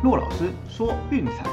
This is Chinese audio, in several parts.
骆老师说运彩，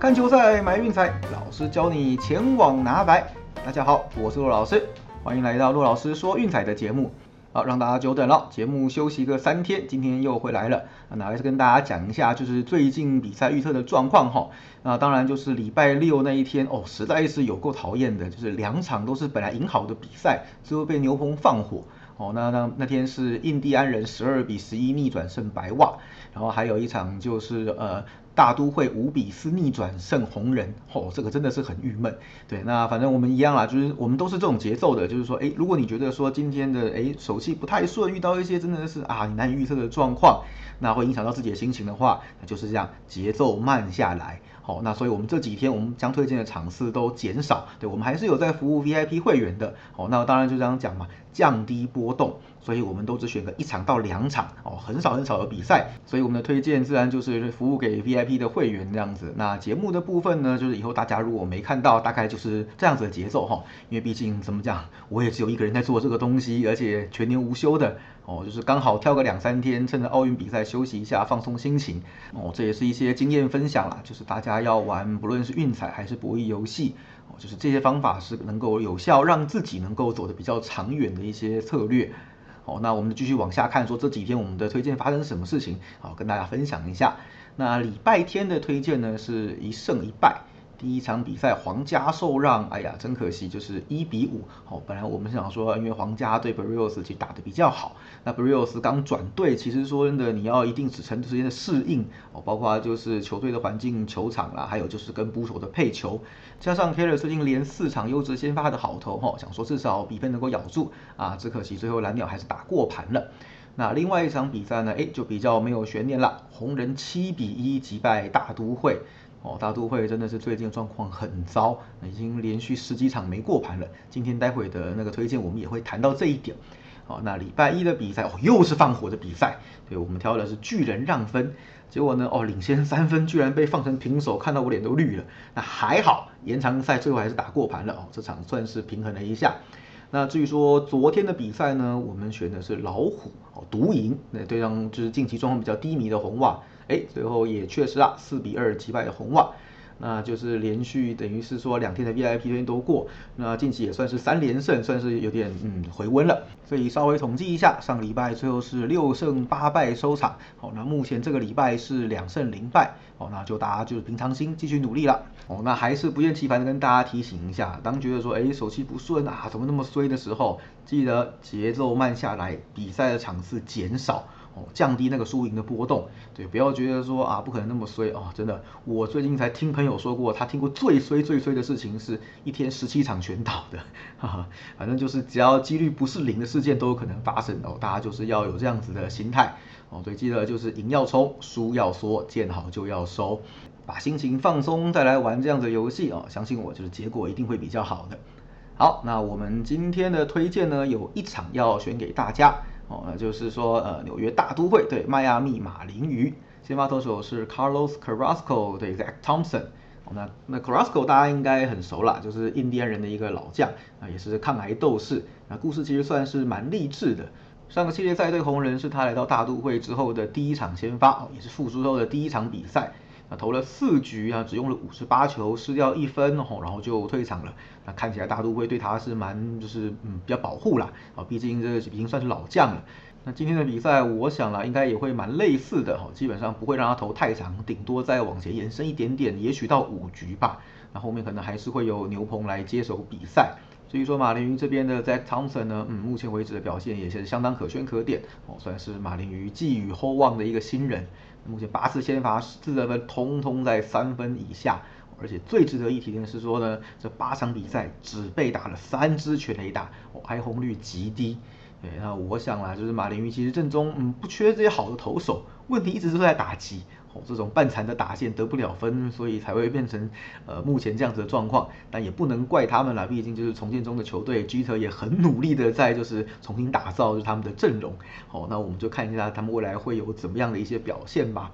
看球赛买运彩，老师教你前往拿白。大家好，我是骆老师，欢迎来到骆老师说运彩的节目。好，让大家久等了，节目休息个三天，今天又回来了。那还是跟大家讲一下，就是最近比赛预测的状况哈。那当然就是礼拜六那一天哦，实在是有够讨厌的，就是两场都是本来赢好的比赛，最后被牛棚放火。哦，那那那天是印第安人十二比十一逆转胜白袜，然后还有一场就是呃大都会五比四逆转胜红人，哦，这个真的是很郁闷。对，那反正我们一样啦，就是我们都是这种节奏的，就是说，哎，如果你觉得说今天的哎手气不太顺，遇到一些真的是啊你难以预测的状况，那会影响到自己的心情的话，那就是这样节奏慢下来。好，那所以我们这几天我们将推荐的场次都减少，对我们还是有在服务 VIP 会员的。好，那当然就这样讲嘛，降低波动，所以我们都只选个一场到两场哦，很少很少的比赛。所以我们的推荐自然就是服务给 VIP 的会员这样子。那节目的部分呢，就是以后大家如果没看到，大概就是这样子的节奏哈，因为毕竟怎么讲，我也只有一个人在做这个东西，而且全年无休的。哦，就是刚好挑个两三天，趁着奥运比赛休息一下，放松心情。哦，这也是一些经验分享啦，就是大家要玩，不论是运彩还是博弈游戏，哦，就是这些方法是能够有效让自己能够走得比较长远的一些策略。哦，那我们继续往下看，说这几天我们的推荐发生什么事情，好跟大家分享一下。那礼拜天的推荐呢，是一胜一败。第一场比赛皇家受让，哎呀，真可惜，就是一比五。哦，本来我们是想说，因为皇家对 b r i o s 其实打得比较好，那 b r i o s 刚转队，其实说真的，你要一定程度时间的适应哦，包括就是球队的环境、球场啦，还有就是跟捕手的配球，加上 Taylor 最近连四场优质先发的好投，哈，想说至少比分能够咬住啊，只可惜最后蓝鸟还是打过盘了。那另外一场比赛呢，哎，就比较没有悬念了，红人七比一击败大都会。哦，大都会真的是最近状况很糟，已经连续十几场没过盘了。今天待会的那个推荐，我们也会谈到这一点。哦，那礼拜一的比赛哦，又是放火的比赛。对我们挑的是巨人让分，结果呢，哦，领先三分居然被放成平手，看到我脸都绿了。那还好，延长赛最后还是打过盘了哦，这场算是平衡了一下。那至于说昨天的比赛呢，我们选的是老虎哦独赢，那对上就是近期状况比较低迷的红袜。哎，最后也确实啊，四比二击败了红袜，那就是连续等于是说两天的 VIP 天都过，那近期也算是三连胜，算是有点嗯回温了。所以稍微统计一下，上个礼拜最后是六胜八败收场。好，那目前这个礼拜是两胜零败。哦，那就大家就是平常心继续努力了。哦，那还是不厌其烦的跟大家提醒一下，当觉得说哎手气不顺啊，怎么那么衰的时候，记得节奏慢下来，比赛的场次减少。哦，降低那个输赢的波动，对，不要觉得说啊不可能那么衰哦，真的，我最近才听朋友说过，他听过最衰最衰的事情是一天十七场全倒的，哈哈，反正就是只要几率不是零的事件都有可能发生哦，大家就是要有这样子的心态哦，对记得就是赢要冲，输要缩，见好就要收，把心情放松再来玩这样的游戏哦，相信我，就是结果一定会比较好的。好，那我们今天的推荐呢，有一场要选给大家。哦，就是说，呃，纽约大都会对迈阿密马林鱼，先发投手是 Carlos Carrasco 对 Zach Thompson。那那 Carrasco 大家应该很熟啦，就是印第安人的一个老将，啊，也是抗癌斗士。那故事其实算是蛮励志的。上个系列赛对红人是他来到大都会之后的第一场先发，哦，也是复出后的第一场比赛。那投了四局啊，只用了五十八球，失掉一分哦，然后就退场了。那看起来大都会对他是蛮就是嗯比较保护啦，啊，毕竟这已经算是老将了。那今天的比赛，我想了应该也会蛮类似的哈，基本上不会让他投太长，顶多再往前延伸一点点，也许到五局吧。那后面可能还是会有牛棚来接手比赛。所以说马林鱼这边的 Zach Thompson 呢，嗯，目前为止的表现也是相当可圈可点哦，算是马林鱼寄予厚望的一个新人。目前八次先发四得分，通通在三分以下，而且最值得一提的是说呢，这八场比赛只被打了三支全垒打，哦挨轰率极低。对，那我想啦，就是马林鱼其实正中嗯不缺这些好的投手，问题一直都在打击。哦，这种半残的打线得不了分，所以才会变成呃目前这样子的状况。但也不能怪他们啦，毕竟就是重建中的球队，G 特也很努力的在就是重新打造就是他们的阵容。好，那我们就看一下他们未来会有怎么样的一些表现吧。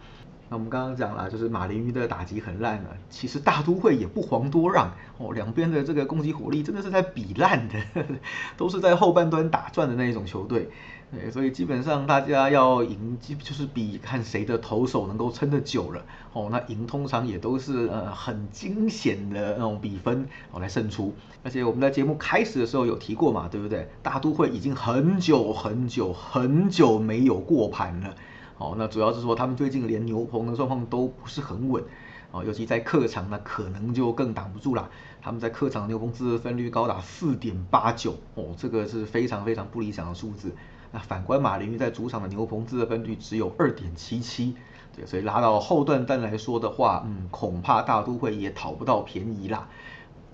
那我们刚刚讲了，就是马林鱼的打击很烂了，其实大都会也不遑多让哦，两边的这个攻击火力真的是在比烂的，都是在后半端打转的那一种球队。对，所以基本上大家要赢，就是比看谁的投手能够撑得久了哦。那赢通常也都是呃很惊险的那种比分哦来胜出。而且我们在节目开始的时候有提过嘛，对不对？大都会已经很久很久很久没有过盘了。哦，那主要是说他们最近连牛棚的状况都不是很稳哦，尤其在客场那可能就更挡不住了。他们在客场牛棚自得分率高达四点八九哦，这个是非常非常不理想的数字。那反观马林鱼在主场的牛棚自得分率只有二点七七，对，所以拉到后段单来说的话，嗯，恐怕大都会也讨不到便宜啦。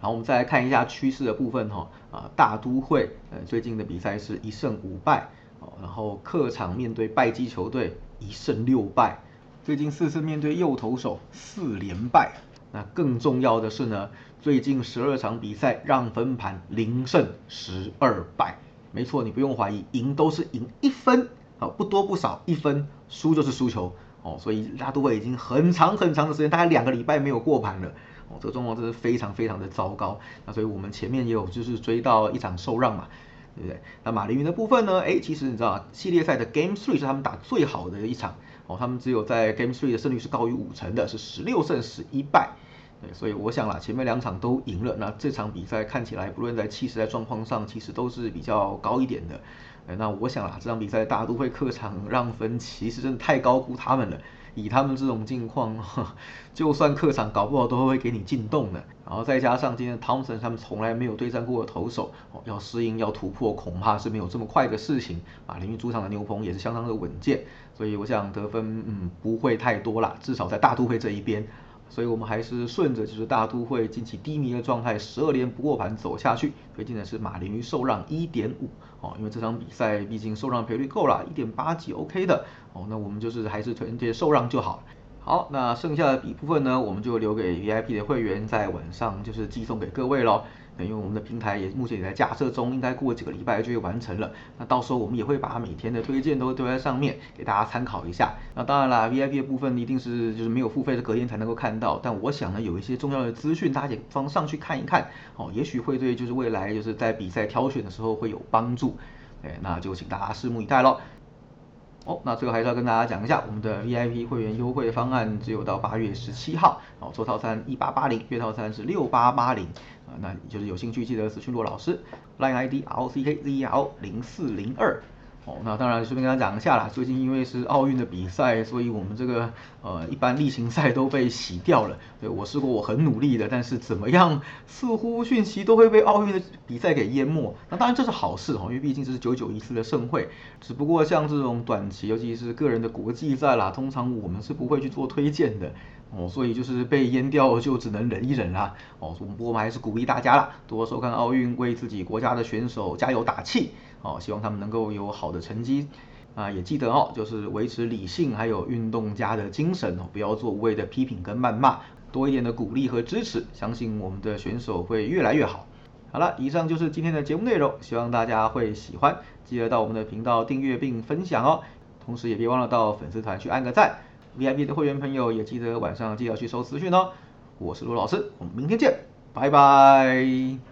然后我们再来看一下趋势的部分哈，啊，大都会呃最近的比赛是一胜五败哦，然后客场面对败绩球队一胜六败，最近四次面对右投手四连败。那更重要的是呢，最近十二场比赛让分盘零胜十二败。没错，你不用怀疑，赢都是赢一分，好，不多不少，一分，输就是输球，哦，所以大都会已经很长很长的时间，大概两个礼拜没有过盘了，哦，这个状况真是非常非常的糟糕，那所以我们前面也有就是追到一场受让嘛，对不对？那马林鱼的部分呢，哎，其实你知道系列赛的 Game Three 是他们打最好的一场，哦，他们只有在 Game Three 的胜率是高于五成的，是十六胜十一败。所以我想啦，前面两场都赢了，那这场比赛看起来，不论在气势、在状况上，其实都是比较高一点的。那我想啦，这场比赛大都会客场让分，其实真的太高估他们了。以他们这种境况，就算客场搞不好都会给你进洞的。然后再加上今天汤森他们从来没有对战过的投手，要适应、要突破，恐怕是没有这么快的事情。啊，林育主场的牛棚也是相当的稳健，所以我想得分嗯不会太多啦，至少在大都会这一边。所以我们还是顺着就是大都会近期低迷的状态，十二连不过盘走下去，推荐的是马林鱼受让一点五哦，因为这场比赛毕竟受让赔率够了，一点八几 OK 的哦，那我们就是还是推荐受让就好。好，那剩下的比部分呢，我们就留给 VIP 的会员在晚上就是寄送给各位喽。因为我们的平台也目前也在架设中，应该过几个礼拜就会完成了。那到时候我们也会把每天的推荐都丢在上面，给大家参考一下。那当然啦，VIP 的部分一定是就是没有付费的隔天才能够看到。但我想呢，有一些重要的资讯，大家也方上去看一看，哦，也许会对就是未来就是在比赛挑选的时候会有帮助。哎，那就请大家拭目以待喽。哦，那最后还是要跟大家讲一下，我们的 VIP 会员优惠方案只有到八月十七号，哦，做套餐一八八零，月套餐是六八八零，啊，那就是有兴趣记得私讯罗老师，line ID R O C K Z E R 零四零二。哦，那当然顺便跟他讲一下啦。最近因为是奥运的比赛，所以我们这个呃一般例行赛都被洗掉了。对我试过，我很努力的，但是怎么样，似乎讯息都会被奥运的比赛给淹没。那当然这是好事哈，因为毕竟这是九九一次的盛会。只不过像这种短期，尤其是个人的国际赛啦，通常我们是不会去做推荐的。哦，所以就是被淹掉就只能忍一忍啦。哦，我们还是鼓励大家啦，多收看奥运，为自己国家的选手加油打气。哦，希望他们能够有好的成绩。啊，也记得哦，就是维持理性还有运动家的精神哦，不要做无谓的批评跟谩骂，多一点的鼓励和支持，相信我们的选手会越来越好。好了，以上就是今天的节目内容，希望大家会喜欢，记得到我们的频道订阅并分享哦。同时也别忘了到粉丝团去按个赞。VIP 的会员朋友也记得晚上记得去收资讯哦。我是罗老师，我们明天见，拜拜。